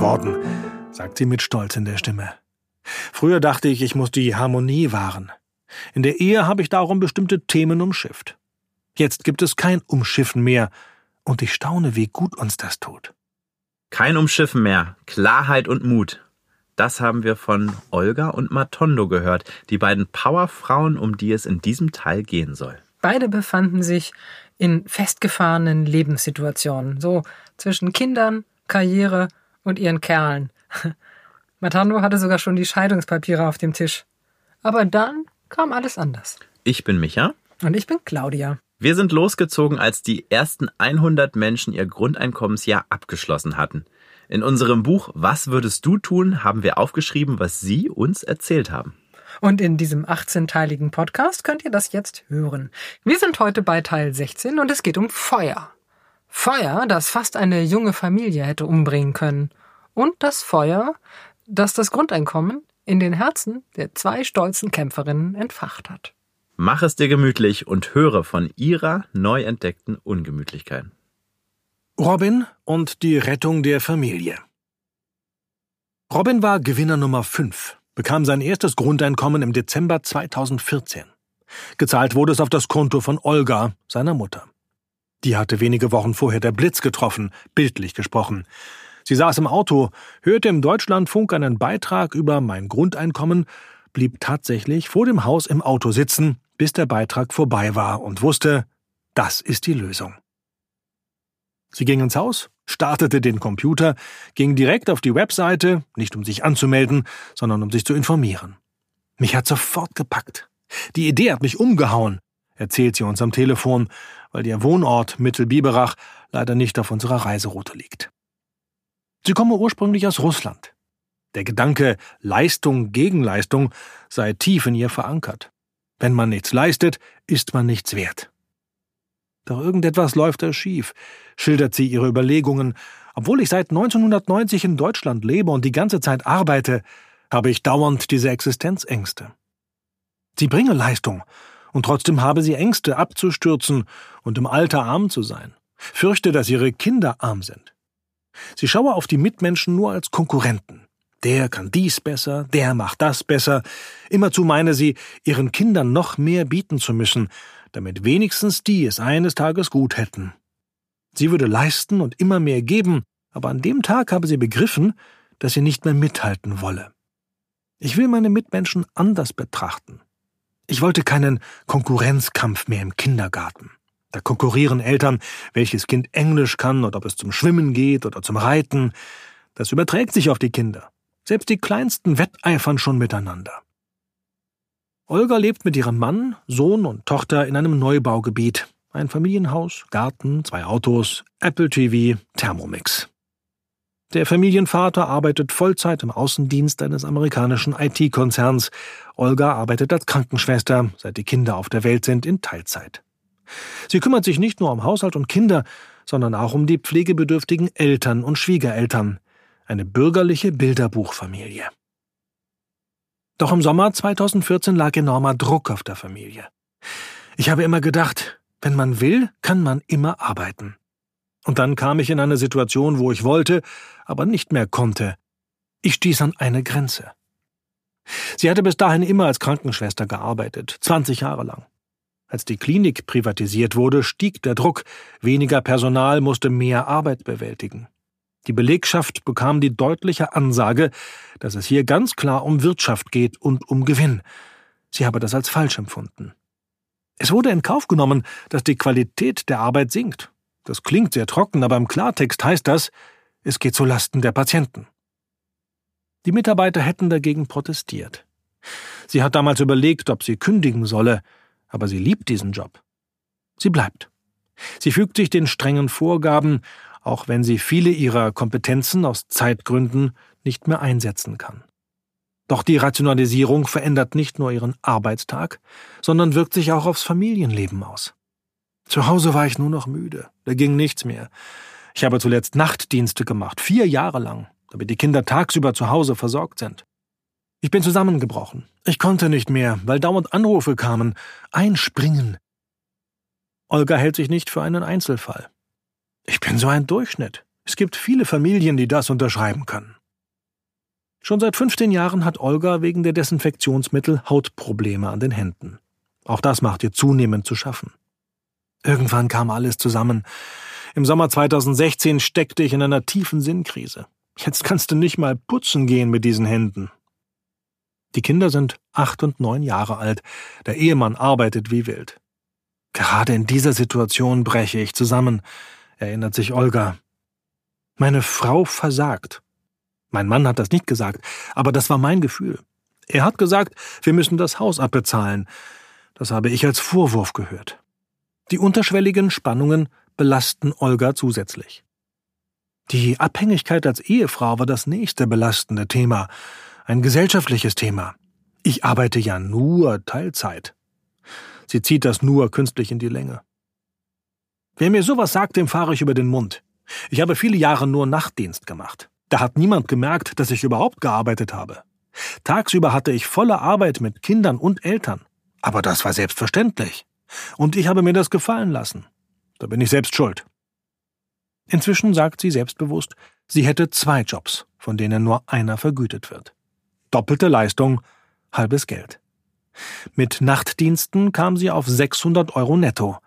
geworden, sagt sie mit Stolz in der Stimme. Früher dachte ich, ich muss die Harmonie wahren. In der Ehe habe ich darum bestimmte Themen umschifft. Jetzt gibt es kein Umschiffen mehr, und ich staune, wie gut uns das tut. Kein Umschiffen mehr, Klarheit und Mut. Das haben wir von Olga und Matondo gehört, die beiden Powerfrauen, um die es in diesem Teil gehen soll. Beide befanden sich in festgefahrenen Lebenssituationen, so zwischen Kindern, Karriere und ihren Kerlen. Matando hatte sogar schon die Scheidungspapiere auf dem Tisch. Aber dann kam alles anders. Ich bin Micha. Und ich bin Claudia. Wir sind losgezogen, als die ersten 100 Menschen ihr Grundeinkommensjahr abgeschlossen hatten. In unserem Buch Was würdest du tun? haben wir aufgeschrieben, was Sie uns erzählt haben. Und in diesem 18-teiligen Podcast könnt ihr das jetzt hören. Wir sind heute bei Teil 16 und es geht um Feuer. Feuer, das fast eine junge Familie hätte umbringen können. Und das Feuer, das das Grundeinkommen in den Herzen der zwei stolzen Kämpferinnen entfacht hat. Mach es dir gemütlich und höre von ihrer neu entdeckten Ungemütlichkeit. Robin und die Rettung der Familie. Robin war Gewinner Nummer 5, bekam sein erstes Grundeinkommen im Dezember 2014. Gezahlt wurde es auf das Konto von Olga, seiner Mutter. Die hatte wenige Wochen vorher der Blitz getroffen, bildlich gesprochen. Sie saß im Auto, hörte im Deutschlandfunk einen Beitrag über mein Grundeinkommen, blieb tatsächlich vor dem Haus im Auto sitzen bis der Beitrag vorbei war und wusste, das ist die Lösung. Sie ging ins Haus, startete den Computer, ging direkt auf die Webseite, nicht um sich anzumelden, sondern um sich zu informieren. Mich hat sofort gepackt. Die Idee hat mich umgehauen, erzählt sie uns am Telefon, weil ihr Wohnort Mittelbiberach leider nicht auf unserer Reiseroute liegt. Sie komme ursprünglich aus Russland. Der Gedanke Leistung gegen Leistung sei tief in ihr verankert. Wenn man nichts leistet, ist man nichts wert. Doch irgendetwas läuft da schief, schildert sie ihre Überlegungen. Obwohl ich seit 1990 in Deutschland lebe und die ganze Zeit arbeite, habe ich dauernd diese Existenzängste. Sie bringe Leistung, und trotzdem habe sie Ängste, abzustürzen und im Alter arm zu sein, fürchte, dass ihre Kinder arm sind. Sie schaue auf die Mitmenschen nur als Konkurrenten. Der kann dies besser, der macht das besser. Immerzu meine sie, ihren Kindern noch mehr bieten zu müssen, damit wenigstens die es eines Tages gut hätten. Sie würde leisten und immer mehr geben, aber an dem Tag habe sie begriffen, dass sie nicht mehr mithalten wolle. Ich will meine Mitmenschen anders betrachten. Ich wollte keinen Konkurrenzkampf mehr im Kindergarten. Da konkurrieren Eltern, welches Kind Englisch kann oder ob es zum Schwimmen geht oder zum Reiten. Das überträgt sich auf die Kinder. Selbst die kleinsten wetteifern schon miteinander. Olga lebt mit ihrem Mann, Sohn und Tochter in einem Neubaugebiet. Ein Familienhaus, Garten, zwei Autos, Apple TV, Thermomix. Der Familienvater arbeitet Vollzeit im Außendienst eines amerikanischen IT-Konzerns. Olga arbeitet als Krankenschwester, seit die Kinder auf der Welt sind, in Teilzeit. Sie kümmert sich nicht nur um Haushalt und Kinder, sondern auch um die pflegebedürftigen Eltern und Schwiegereltern eine bürgerliche Bilderbuchfamilie. Doch im Sommer 2014 lag enormer Druck auf der Familie. Ich habe immer gedacht, wenn man will, kann man immer arbeiten. Und dann kam ich in eine Situation, wo ich wollte, aber nicht mehr konnte. Ich stieß an eine Grenze. Sie hatte bis dahin immer als Krankenschwester gearbeitet, 20 Jahre lang. Als die Klinik privatisiert wurde, stieg der Druck, weniger Personal musste mehr Arbeit bewältigen. Die Belegschaft bekam die deutliche Ansage, dass es hier ganz klar um Wirtschaft geht und um Gewinn. Sie habe das als falsch empfunden. Es wurde in Kauf genommen, dass die Qualität der Arbeit sinkt. Das klingt sehr trocken, aber im Klartext heißt das, es geht zu Lasten der Patienten. Die Mitarbeiter hätten dagegen protestiert. Sie hat damals überlegt, ob sie kündigen solle, aber sie liebt diesen Job. Sie bleibt. Sie fügt sich den strengen Vorgaben auch wenn sie viele ihrer Kompetenzen aus Zeitgründen nicht mehr einsetzen kann. Doch die Rationalisierung verändert nicht nur ihren Arbeitstag, sondern wirkt sich auch aufs Familienleben aus. Zu Hause war ich nur noch müde, da ging nichts mehr. Ich habe zuletzt Nachtdienste gemacht, vier Jahre lang, damit die Kinder tagsüber zu Hause versorgt sind. Ich bin zusammengebrochen. Ich konnte nicht mehr, weil dauernd Anrufe kamen. Einspringen. Olga hält sich nicht für einen Einzelfall. Ich bin so ein Durchschnitt, Es gibt viele Familien, die das unterschreiben können. Schon seit 15 Jahren hat Olga wegen der Desinfektionsmittel Hautprobleme an den Händen. Auch das macht ihr zunehmend zu schaffen. Irgendwann kam alles zusammen. Im Sommer 2016 steckte ich in einer tiefen Sinnkrise. Jetzt kannst du nicht mal putzen gehen mit diesen Händen. Die Kinder sind acht und neun Jahre alt. Der Ehemann arbeitet wie wild. Gerade in dieser Situation breche ich zusammen, erinnert sich Olga. Meine Frau versagt. Mein Mann hat das nicht gesagt, aber das war mein Gefühl. Er hat gesagt, wir müssen das Haus abbezahlen. Das habe ich als Vorwurf gehört. Die unterschwelligen Spannungen belasten Olga zusätzlich. Die Abhängigkeit als Ehefrau war das nächste belastende Thema, ein gesellschaftliches Thema. Ich arbeite ja nur Teilzeit. Sie zieht das nur künstlich in die Länge. Wer mir sowas sagt, dem fahre ich über den Mund. Ich habe viele Jahre nur Nachtdienst gemacht. Da hat niemand gemerkt, dass ich überhaupt gearbeitet habe. Tagsüber hatte ich volle Arbeit mit Kindern und Eltern. Aber das war selbstverständlich. Und ich habe mir das gefallen lassen. Da bin ich selbst schuld. Inzwischen sagt sie selbstbewusst, sie hätte zwei Jobs, von denen nur einer vergütet wird. Doppelte Leistung, halbes Geld. Mit Nachtdiensten kam sie auf 600 Euro netto.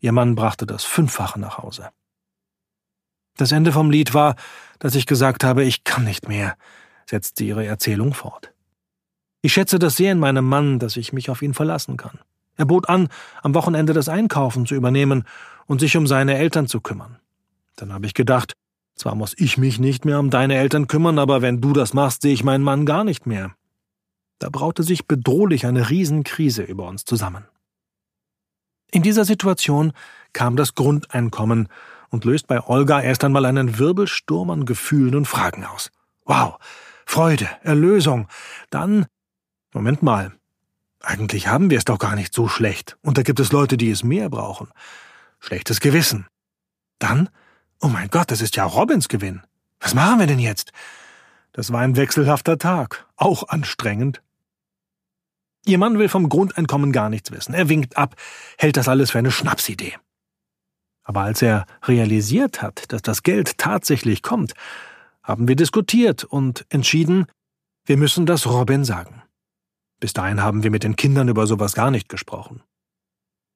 Ihr Mann brachte das Fünffache nach Hause. Das Ende vom Lied war, dass ich gesagt habe, ich kann nicht mehr, setzte ihre Erzählung fort. Ich schätze das sehr in meinem Mann, dass ich mich auf ihn verlassen kann. Er bot an, am Wochenende das Einkaufen zu übernehmen und sich um seine Eltern zu kümmern. Dann habe ich gedacht, zwar muss ich mich nicht mehr um deine Eltern kümmern, aber wenn du das machst, sehe ich meinen Mann gar nicht mehr. Da braute sich bedrohlich eine Riesenkrise über uns zusammen. In dieser Situation kam das Grundeinkommen und löst bei Olga erst einmal einen Wirbelsturm an Gefühlen und Fragen aus. Wow, Freude, Erlösung. Dann, Moment mal, eigentlich haben wir es doch gar nicht so schlecht, und da gibt es Leute, die es mehr brauchen. Schlechtes Gewissen. Dann, oh mein Gott, das ist ja Robins Gewinn. Was machen wir denn jetzt? Das war ein wechselhafter Tag, auch anstrengend. Ihr Mann will vom Grundeinkommen gar nichts wissen. Er winkt ab, hält das alles für eine Schnapsidee. Aber als er realisiert hat, dass das Geld tatsächlich kommt, haben wir diskutiert und entschieden, wir müssen das Robin sagen. Bis dahin haben wir mit den Kindern über sowas gar nicht gesprochen.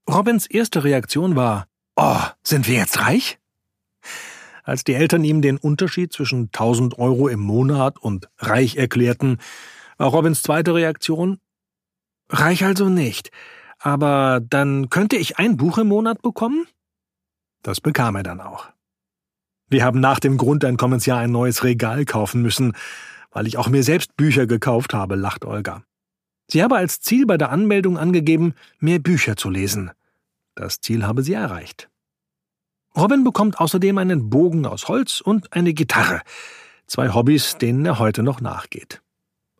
Robins erste Reaktion war, Oh, sind wir jetzt reich? Als die Eltern ihm den Unterschied zwischen 1000 Euro im Monat und reich erklärten, war Robins zweite Reaktion, Reich also nicht, aber dann könnte ich ein Buch im Monat bekommen? Das bekam er dann auch. Wir haben nach dem Grundeinkommensjahr ein neues Regal kaufen müssen, weil ich auch mir selbst Bücher gekauft habe, lacht Olga. Sie habe als Ziel bei der Anmeldung angegeben, mehr Bücher zu lesen. Das Ziel habe sie erreicht. Robin bekommt außerdem einen Bogen aus Holz und eine Gitarre, zwei Hobbys, denen er heute noch nachgeht.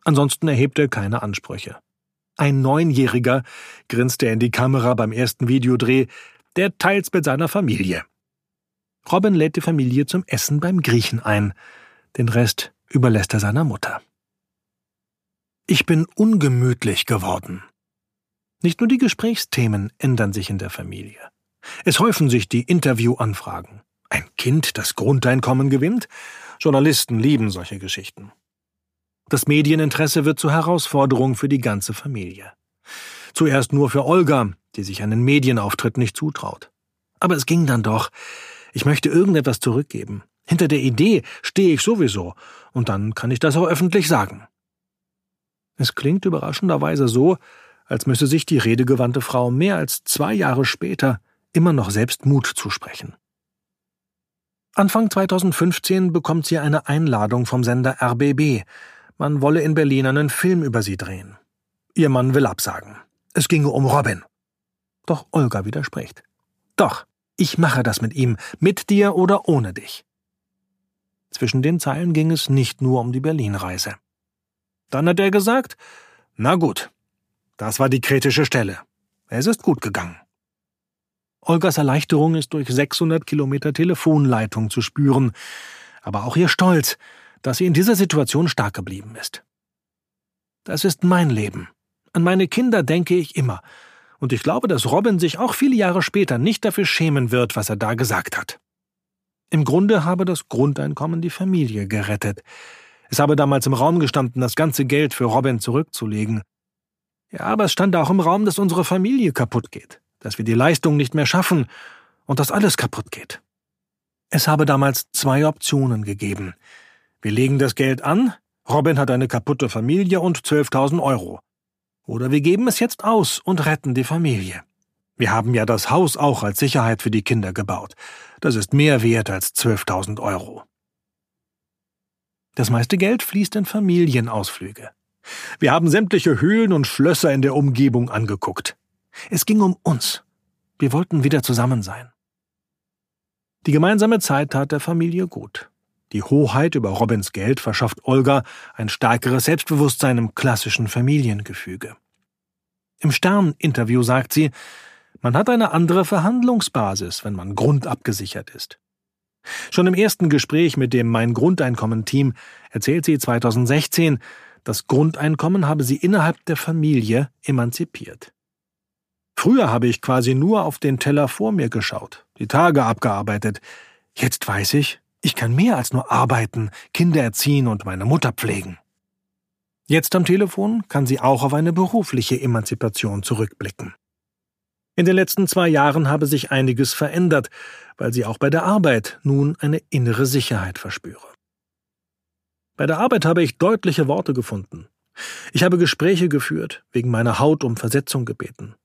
Ansonsten erhebt er keine Ansprüche. Ein Neunjähriger, grinst er in die Kamera beim ersten Videodreh, der teils mit seiner Familie. Robin lädt die Familie zum Essen beim Griechen ein. Den Rest überlässt er seiner Mutter. Ich bin ungemütlich geworden. Nicht nur die Gesprächsthemen ändern sich in der Familie. Es häufen sich die Interviewanfragen. Ein Kind, das Grundeinkommen gewinnt? Journalisten lieben solche Geschichten. Das Medieninteresse wird zur Herausforderung für die ganze Familie. Zuerst nur für Olga, die sich einen Medienauftritt nicht zutraut. Aber es ging dann doch. Ich möchte irgendetwas zurückgeben. Hinter der Idee stehe ich sowieso, und dann kann ich das auch öffentlich sagen. Es klingt überraschenderweise so, als müsse sich die redegewandte Frau mehr als zwei Jahre später immer noch selbst Mut zusprechen. Anfang 2015 bekommt sie eine Einladung vom Sender RBB. Man wolle in Berlin einen Film über sie drehen. Ihr Mann will absagen. Es ginge um Robin. Doch Olga widerspricht. Doch, ich mache das mit ihm, mit dir oder ohne dich. Zwischen den Zeilen ging es nicht nur um die Berlin-Reise. Dann hat er gesagt, na gut, das war die kritische Stelle. Es ist gut gegangen. Olgas Erleichterung ist durch 600 Kilometer Telefonleitung zu spüren, aber auch ihr Stolz, dass sie in dieser Situation stark geblieben ist. Das ist mein Leben. An meine Kinder denke ich immer. Und ich glaube, dass Robin sich auch viele Jahre später nicht dafür schämen wird, was er da gesagt hat. Im Grunde habe das Grundeinkommen die Familie gerettet. Es habe damals im Raum gestanden, das ganze Geld für Robin zurückzulegen. Ja, aber es stand auch im Raum, dass unsere Familie kaputt geht, dass wir die Leistung nicht mehr schaffen und dass alles kaputt geht. Es habe damals zwei Optionen gegeben. Wir legen das Geld an, Robin hat eine kaputte Familie und 12.000 Euro. Oder wir geben es jetzt aus und retten die Familie. Wir haben ja das Haus auch als Sicherheit für die Kinder gebaut. Das ist mehr wert als 12.000 Euro. Das meiste Geld fließt in Familienausflüge. Wir haben sämtliche Höhlen und Schlösser in der Umgebung angeguckt. Es ging um uns. Wir wollten wieder zusammen sein. Die gemeinsame Zeit tat der Familie gut. Die Hoheit über Robins Geld verschafft Olga ein stärkeres Selbstbewusstsein im klassischen Familiengefüge. Im Stern-Interview sagt sie, man hat eine andere Verhandlungsbasis, wenn man grundabgesichert ist. Schon im ersten Gespräch mit dem Mein Grundeinkommen-Team erzählt sie 2016, das Grundeinkommen habe sie innerhalb der Familie emanzipiert. Früher habe ich quasi nur auf den Teller vor mir geschaut, die Tage abgearbeitet. Jetzt weiß ich, ich kann mehr als nur arbeiten, Kinder erziehen und meine Mutter pflegen. Jetzt am Telefon kann sie auch auf eine berufliche Emanzipation zurückblicken. In den letzten zwei Jahren habe sich einiges verändert, weil sie auch bei der Arbeit nun eine innere Sicherheit verspüre. Bei der Arbeit habe ich deutliche Worte gefunden. Ich habe Gespräche geführt, wegen meiner Haut um Versetzung gebeten.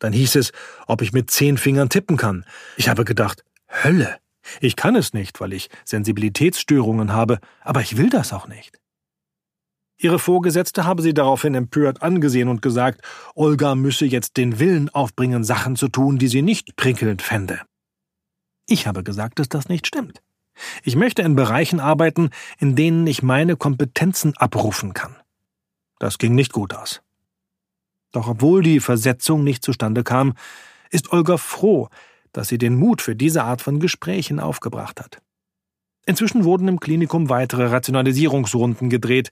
Dann hieß es, ob ich mit zehn Fingern tippen kann. Ich habe gedacht, Hölle. Ich kann es nicht, weil ich Sensibilitätsstörungen habe, aber ich will das auch nicht. Ihre Vorgesetzte habe sie daraufhin empört angesehen und gesagt, Olga müsse jetzt den Willen aufbringen, Sachen zu tun, die sie nicht prickelnd fände. Ich habe gesagt, dass das nicht stimmt. Ich möchte in Bereichen arbeiten, in denen ich meine Kompetenzen abrufen kann. Das ging nicht gut aus. Doch obwohl die Versetzung nicht zustande kam, ist Olga froh, dass sie den Mut für diese Art von Gesprächen aufgebracht hat. Inzwischen wurden im Klinikum weitere Rationalisierungsrunden gedreht.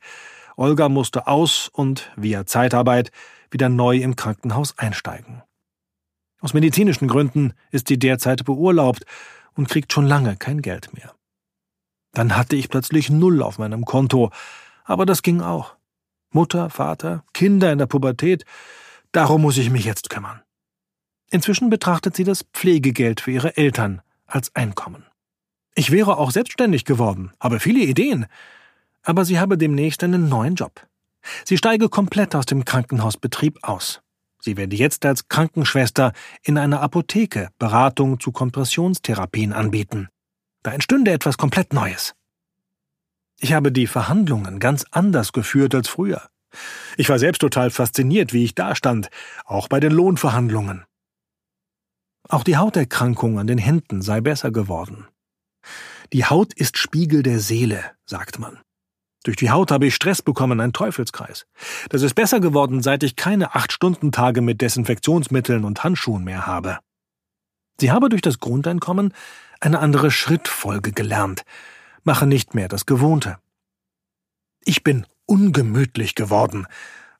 Olga musste aus und via Zeitarbeit wieder neu im Krankenhaus einsteigen. Aus medizinischen Gründen ist sie derzeit beurlaubt und kriegt schon lange kein Geld mehr. Dann hatte ich plötzlich Null auf meinem Konto, aber das ging auch. Mutter, Vater, Kinder in der Pubertät, darum muss ich mich jetzt kümmern. Inzwischen betrachtet sie das Pflegegeld für ihre Eltern als Einkommen. Ich wäre auch selbstständig geworden, habe viele Ideen, aber sie habe demnächst einen neuen Job. Sie steige komplett aus dem Krankenhausbetrieb aus. Sie werde jetzt als Krankenschwester in einer Apotheke Beratung zu Kompressionstherapien anbieten. Da entstünde etwas komplett Neues. Ich habe die Verhandlungen ganz anders geführt als früher. Ich war selbst total fasziniert, wie ich dastand, auch bei den Lohnverhandlungen. Auch die Hauterkrankung an den Händen sei besser geworden. Die Haut ist Spiegel der Seele, sagt man. Durch die Haut habe ich Stress bekommen, ein Teufelskreis. Das ist besser geworden, seit ich keine Acht-Stunden-Tage mit Desinfektionsmitteln und Handschuhen mehr habe. Sie habe durch das Grundeinkommen eine andere Schrittfolge gelernt, mache nicht mehr das Gewohnte. Ich bin ungemütlich geworden,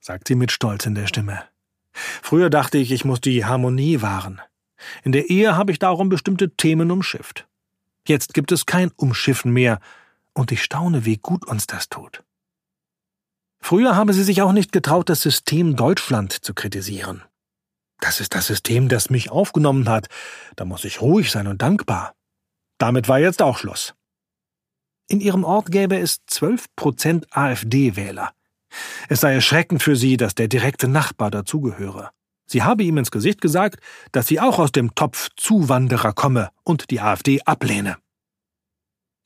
sagt sie mit Stolz in der Stimme. Früher dachte ich, ich muss die Harmonie wahren. In der Ehe habe ich darum bestimmte Themen umschifft. Jetzt gibt es kein Umschiffen mehr, und ich staune, wie gut uns das tut. Früher habe sie sich auch nicht getraut, das System Deutschland zu kritisieren. Das ist das System, das mich aufgenommen hat. Da muss ich ruhig sein und dankbar. Damit war jetzt auch Schluss. In ihrem Ort gäbe es zwölf Prozent AfD-Wähler. Es sei erschreckend für sie, dass der direkte Nachbar dazugehöre. Sie habe ihm ins Gesicht gesagt, dass sie auch aus dem Topf Zuwanderer komme und die AfD ablehne.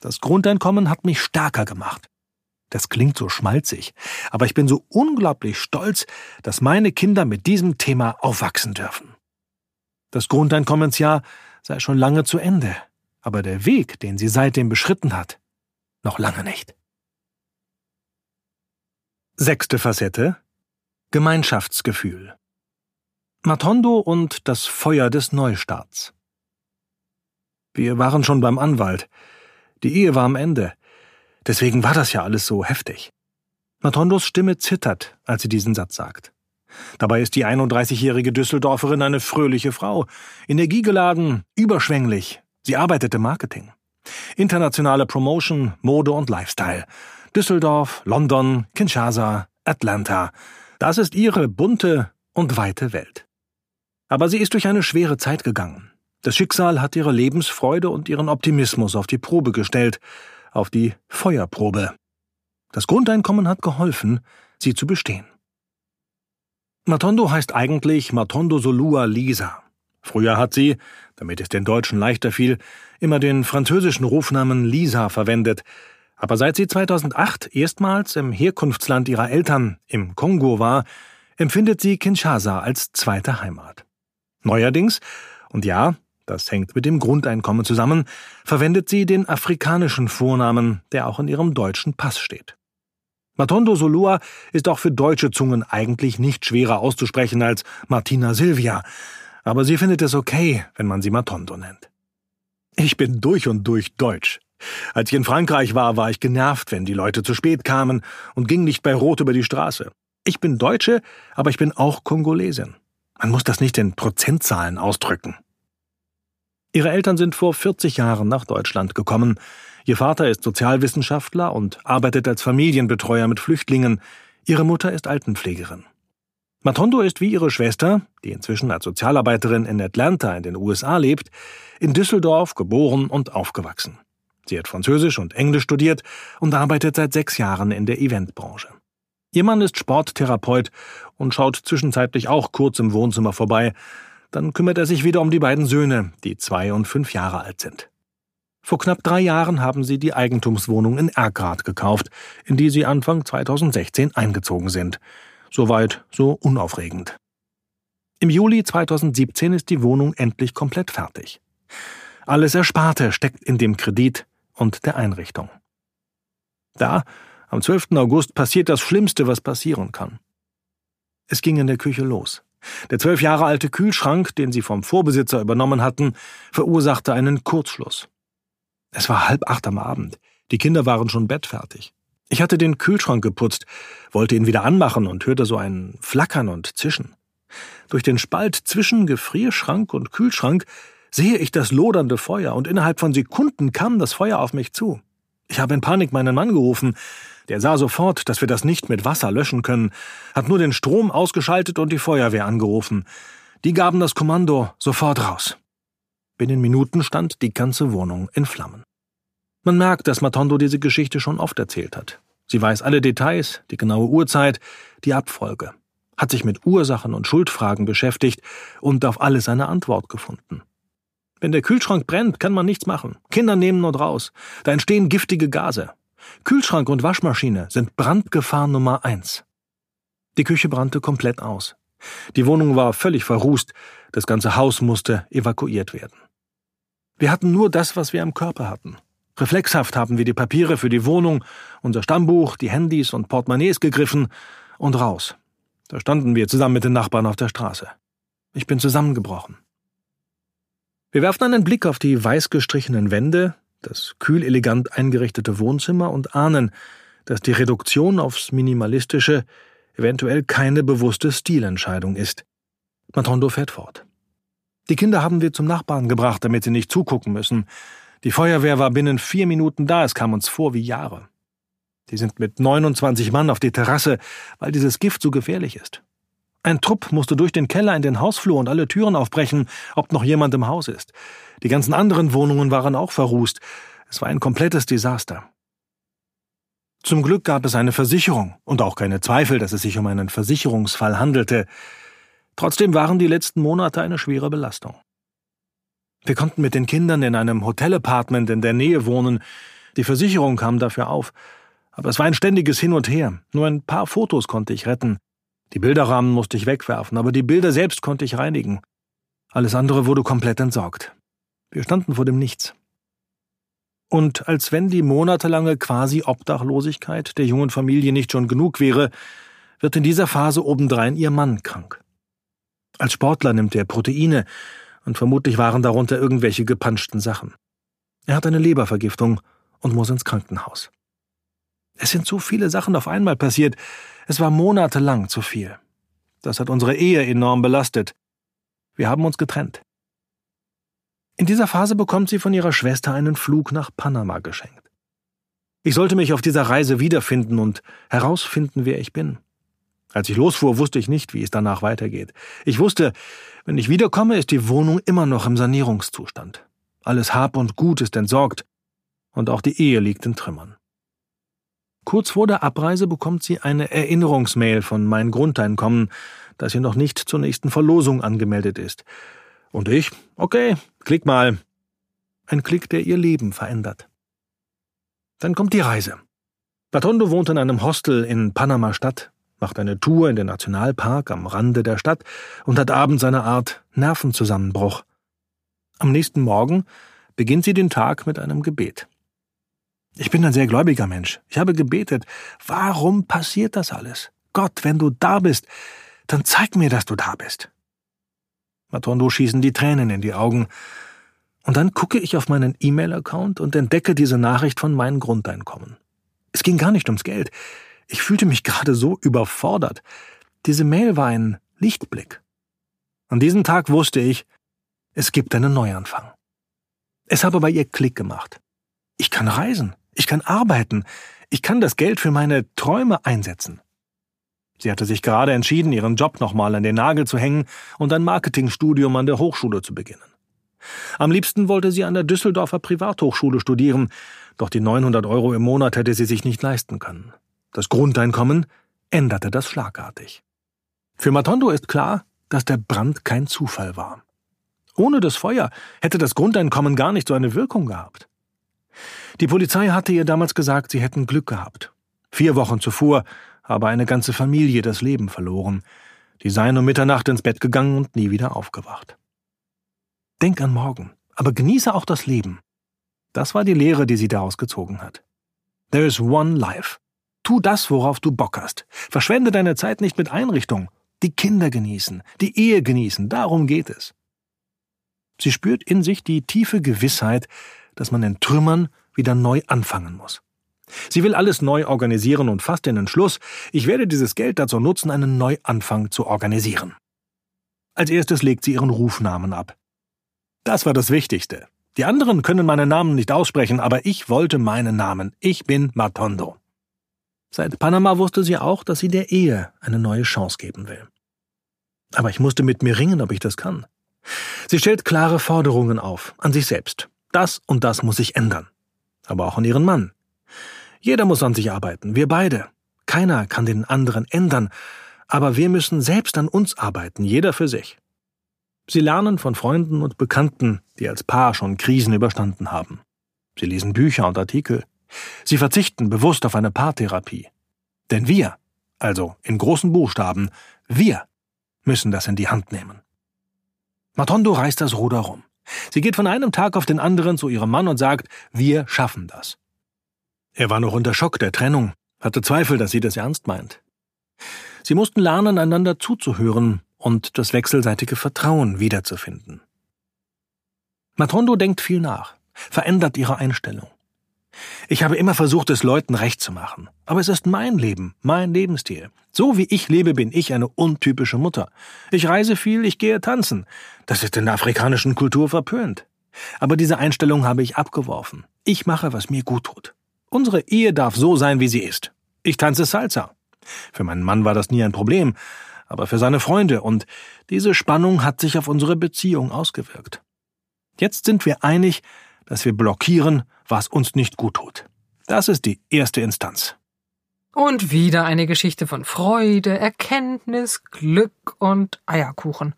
Das Grundeinkommen hat mich stärker gemacht. Das klingt so schmalzig, aber ich bin so unglaublich stolz, dass meine Kinder mit diesem Thema aufwachsen dürfen. Das Grundeinkommensjahr sei schon lange zu Ende, aber der Weg, den sie seitdem beschritten hat, noch lange nicht. Sechste Facette Gemeinschaftsgefühl Matondo und das Feuer des Neustarts. Wir waren schon beim Anwalt. Die Ehe war am Ende. Deswegen war das ja alles so heftig. Matondos Stimme zittert, als sie diesen Satz sagt. Dabei ist die 31-jährige Düsseldorferin eine fröhliche Frau, energiegeladen, überschwänglich. Sie arbeitet im Marketing. Internationale Promotion, Mode und Lifestyle. Düsseldorf, London, Kinshasa, Atlanta. Das ist ihre bunte und weite Welt. Aber sie ist durch eine schwere Zeit gegangen. Das Schicksal hat ihre Lebensfreude und ihren Optimismus auf die Probe gestellt, auf die Feuerprobe. Das Grundeinkommen hat geholfen, sie zu bestehen. Matondo heißt eigentlich Matondo Solua Lisa. Früher hat sie, damit es den Deutschen leichter fiel, immer den französischen Rufnamen Lisa verwendet, aber seit sie 2008 erstmals im Herkunftsland ihrer Eltern, im Kongo war, empfindet sie Kinshasa als zweite Heimat. Neuerdings, und ja, das hängt mit dem Grundeinkommen zusammen, verwendet sie den afrikanischen Vornamen, der auch in ihrem deutschen Pass steht. Matondo Solua ist auch für deutsche Zungen eigentlich nicht schwerer auszusprechen als Martina Silvia, aber sie findet es okay, wenn man sie Matondo nennt. Ich bin durch und durch deutsch. Als ich in Frankreich war, war ich genervt, wenn die Leute zu spät kamen und ging nicht bei Rot über die Straße. Ich bin Deutsche, aber ich bin auch Kongolesin. Man muss das nicht in Prozentzahlen ausdrücken. Ihre Eltern sind vor 40 Jahren nach Deutschland gekommen. Ihr Vater ist Sozialwissenschaftler und arbeitet als Familienbetreuer mit Flüchtlingen. Ihre Mutter ist Altenpflegerin. Matondo ist wie ihre Schwester, die inzwischen als Sozialarbeiterin in Atlanta in den USA lebt, in Düsseldorf geboren und aufgewachsen. Sie hat Französisch und Englisch studiert und arbeitet seit sechs Jahren in der Eventbranche. Ihr Mann ist Sporttherapeut und schaut zwischenzeitlich auch kurz im Wohnzimmer vorbei. Dann kümmert er sich wieder um die beiden Söhne, die zwei und fünf Jahre alt sind. Vor knapp drei Jahren haben sie die Eigentumswohnung in Erkrath gekauft, in die sie Anfang 2016 eingezogen sind. Soweit so unaufregend. Im Juli 2017 ist die Wohnung endlich komplett fertig. Alles Ersparte steckt in dem Kredit und der Einrichtung. Da, am 12. August, passiert das Schlimmste, was passieren kann. Es ging in der Küche los. Der zwölf Jahre alte Kühlschrank, den sie vom Vorbesitzer übernommen hatten, verursachte einen Kurzschluss. Es war halb acht am Abend. Die Kinder waren schon bettfertig. Ich hatte den Kühlschrank geputzt, wollte ihn wieder anmachen und hörte so ein Flackern und Zischen. Durch den Spalt zwischen Gefrierschrank und Kühlschrank sehe ich das lodernde Feuer und innerhalb von Sekunden kam das Feuer auf mich zu. Ich habe in Panik meinen Mann gerufen. Der sah sofort, dass wir das nicht mit Wasser löschen können, hat nur den Strom ausgeschaltet und die Feuerwehr angerufen. Die gaben das Kommando sofort raus. Binnen Minuten stand die ganze Wohnung in Flammen. Man merkt, dass Matondo diese Geschichte schon oft erzählt hat. Sie weiß alle Details, die genaue Uhrzeit, die Abfolge, hat sich mit Ursachen und Schuldfragen beschäftigt und auf alles eine Antwort gefunden. Wenn der Kühlschrank brennt, kann man nichts machen. Kinder nehmen nur raus. Da entstehen giftige Gase. Kühlschrank und Waschmaschine sind Brandgefahr Nummer eins. Die Küche brannte komplett aus. Die Wohnung war völlig verrußt, das ganze Haus musste evakuiert werden. Wir hatten nur das, was wir im Körper hatten. Reflexhaft haben wir die Papiere für die Wohnung, unser Stammbuch, die Handys und Portemonnaies gegriffen und raus. Da standen wir zusammen mit den Nachbarn auf der Straße. Ich bin zusammengebrochen. Wir werfen einen Blick auf die weiß gestrichenen Wände, das kühl elegant eingerichtete Wohnzimmer und ahnen, dass die Reduktion aufs Minimalistische eventuell keine bewusste Stilentscheidung ist. Matondo fährt fort. Die Kinder haben wir zum Nachbarn gebracht, damit sie nicht zugucken müssen. Die Feuerwehr war binnen vier Minuten da, es kam uns vor wie Jahre. Die sind mit 29 Mann auf die Terrasse, weil dieses Gift so gefährlich ist. Ein Trupp musste durch den Keller in den Hausflur und alle Türen aufbrechen, ob noch jemand im Haus ist. Die ganzen anderen Wohnungen waren auch verrußt. Es war ein komplettes Desaster. Zum Glück gab es eine Versicherung und auch keine Zweifel, dass es sich um einen Versicherungsfall handelte. Trotzdem waren die letzten Monate eine schwere Belastung. Wir konnten mit den Kindern in einem Hotelapartment in der Nähe wohnen. Die Versicherung kam dafür auf. Aber es war ein ständiges Hin und Her. Nur ein paar Fotos konnte ich retten. Die Bilderrahmen musste ich wegwerfen, aber die Bilder selbst konnte ich reinigen. Alles andere wurde komplett entsorgt. Wir standen vor dem Nichts. Und als wenn die monatelange Quasi-Obdachlosigkeit der jungen Familie nicht schon genug wäre, wird in dieser Phase obendrein ihr Mann krank. Als Sportler nimmt er Proteine, und vermutlich waren darunter irgendwelche gepanschten Sachen. Er hat eine Lebervergiftung und muss ins Krankenhaus. Es sind so viele Sachen auf einmal passiert, es war monatelang zu viel. Das hat unsere Ehe enorm belastet. Wir haben uns getrennt. In dieser Phase bekommt sie von ihrer Schwester einen Flug nach Panama geschenkt. Ich sollte mich auf dieser Reise wiederfinden und herausfinden, wer ich bin. Als ich losfuhr, wusste ich nicht, wie es danach weitergeht. Ich wusste, wenn ich wiederkomme, ist die Wohnung immer noch im Sanierungszustand. Alles Hab und Gut ist entsorgt, und auch die Ehe liegt in Trümmern. Kurz vor der Abreise bekommt sie eine Erinnerungsmail von mein Grundeinkommen, dass sie noch nicht zur nächsten Verlosung angemeldet ist. Und ich, okay, klick mal. Ein Klick, der ihr Leben verändert. Dann kommt die Reise. Batondo wohnt in einem Hostel in Panama-Stadt, macht eine Tour in den Nationalpark am Rande der Stadt und hat abends eine Art Nervenzusammenbruch. Am nächsten Morgen beginnt sie den Tag mit einem Gebet. Ich bin ein sehr gläubiger Mensch. Ich habe gebetet. Warum passiert das alles? Gott, wenn du da bist, dann zeig mir, dass du da bist. Matondo schießen die Tränen in die Augen. Und dann gucke ich auf meinen E-Mail-Account und entdecke diese Nachricht von meinem Grundeinkommen. Es ging gar nicht ums Geld. Ich fühlte mich gerade so überfordert. Diese Mail war ein Lichtblick. An diesem Tag wusste ich, es gibt einen Neuanfang. Es habe bei ihr Klick gemacht. Ich kann reisen. Ich kann arbeiten. Ich kann das Geld für meine Träume einsetzen. Sie hatte sich gerade entschieden, ihren Job nochmal an den Nagel zu hängen und ein Marketingstudium an der Hochschule zu beginnen. Am liebsten wollte sie an der Düsseldorfer Privathochschule studieren, doch die 900 Euro im Monat hätte sie sich nicht leisten können. Das Grundeinkommen änderte das schlagartig. Für Matondo ist klar, dass der Brand kein Zufall war. Ohne das Feuer hätte das Grundeinkommen gar nicht so eine Wirkung gehabt. Die Polizei hatte ihr damals gesagt, sie hätten Glück gehabt. Vier Wochen zuvor habe eine ganze Familie das Leben verloren. Die seien um Mitternacht ins Bett gegangen und nie wieder aufgewacht. Denk an morgen, aber genieße auch das Leben. Das war die Lehre, die sie daraus gezogen hat. There is one life. Tu das, worauf du Bock hast. Verschwende deine Zeit nicht mit Einrichtung. Die Kinder genießen, die Ehe genießen, darum geht es. Sie spürt in sich die tiefe Gewissheit, dass man in Trümmern wieder neu anfangen muss. Sie will alles neu organisieren und fasst den Entschluss, ich werde dieses Geld dazu nutzen, einen Neuanfang zu organisieren. Als erstes legt sie ihren Rufnamen ab. Das war das Wichtigste. Die anderen können meinen Namen nicht aussprechen, aber ich wollte meinen Namen. Ich bin Matondo. Seit Panama wusste sie auch, dass sie der Ehe eine neue Chance geben will. Aber ich musste mit mir ringen, ob ich das kann. Sie stellt klare Forderungen auf, an sich selbst. Das und das muss sich ändern aber auch an ihren Mann. Jeder muss an sich arbeiten, wir beide. Keiner kann den anderen ändern, aber wir müssen selbst an uns arbeiten, jeder für sich. Sie lernen von Freunden und Bekannten, die als Paar schon Krisen überstanden haben. Sie lesen Bücher und Artikel. Sie verzichten bewusst auf eine Paartherapie. Denn wir, also in großen Buchstaben, wir müssen das in die Hand nehmen. Matondo reißt das Ruder rum. Sie geht von einem Tag auf den anderen zu ihrem Mann und sagt, wir schaffen das. Er war noch unter Schock der Trennung, hatte Zweifel, dass sie das ernst meint. Sie mussten lernen, einander zuzuhören und das wechselseitige Vertrauen wiederzufinden. Matondo denkt viel nach, verändert ihre Einstellung. Ich habe immer versucht, es Leuten recht zu machen. Aber es ist mein Leben, mein Lebensstil. So wie ich lebe, bin ich eine untypische Mutter. Ich reise viel, ich gehe tanzen. Das ist in der afrikanischen Kultur verpönt. Aber diese Einstellung habe ich abgeworfen. Ich mache, was mir gut tut. Unsere Ehe darf so sein, wie sie ist. Ich tanze Salsa. Für meinen Mann war das nie ein Problem, aber für seine Freunde, und diese Spannung hat sich auf unsere Beziehung ausgewirkt. Jetzt sind wir einig, dass wir blockieren, was uns nicht gut tut. Das ist die erste Instanz. Und wieder eine Geschichte von Freude, Erkenntnis, Glück und Eierkuchen.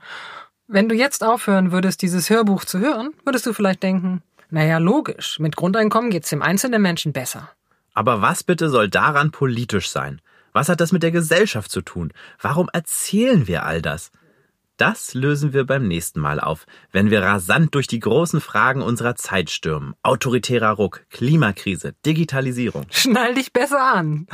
Wenn du jetzt aufhören würdest, dieses Hörbuch zu hören, würdest du vielleicht denken, naja, logisch, mit Grundeinkommen geht's dem einzelnen Menschen besser. Aber was bitte soll daran politisch sein? Was hat das mit der Gesellschaft zu tun? Warum erzählen wir all das? Das lösen wir beim nächsten Mal auf, wenn wir rasant durch die großen Fragen unserer Zeit stürmen. Autoritärer Ruck, Klimakrise, Digitalisierung. Schnall dich besser an.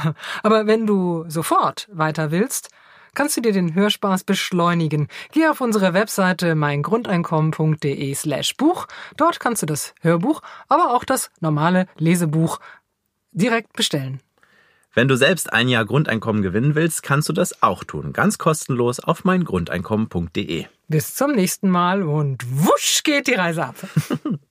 Aber wenn du sofort weiter willst, kannst du dir den Hörspaß beschleunigen. Geh auf unsere Webseite meingrundeinkommen.de slash Buch. Dort kannst du das Hörbuch, aber auch das normale Lesebuch direkt bestellen. Wenn du selbst ein Jahr Grundeinkommen gewinnen willst, kannst du das auch tun. Ganz kostenlos auf meingrundeinkommen.de. Bis zum nächsten Mal und wusch geht die Reise ab.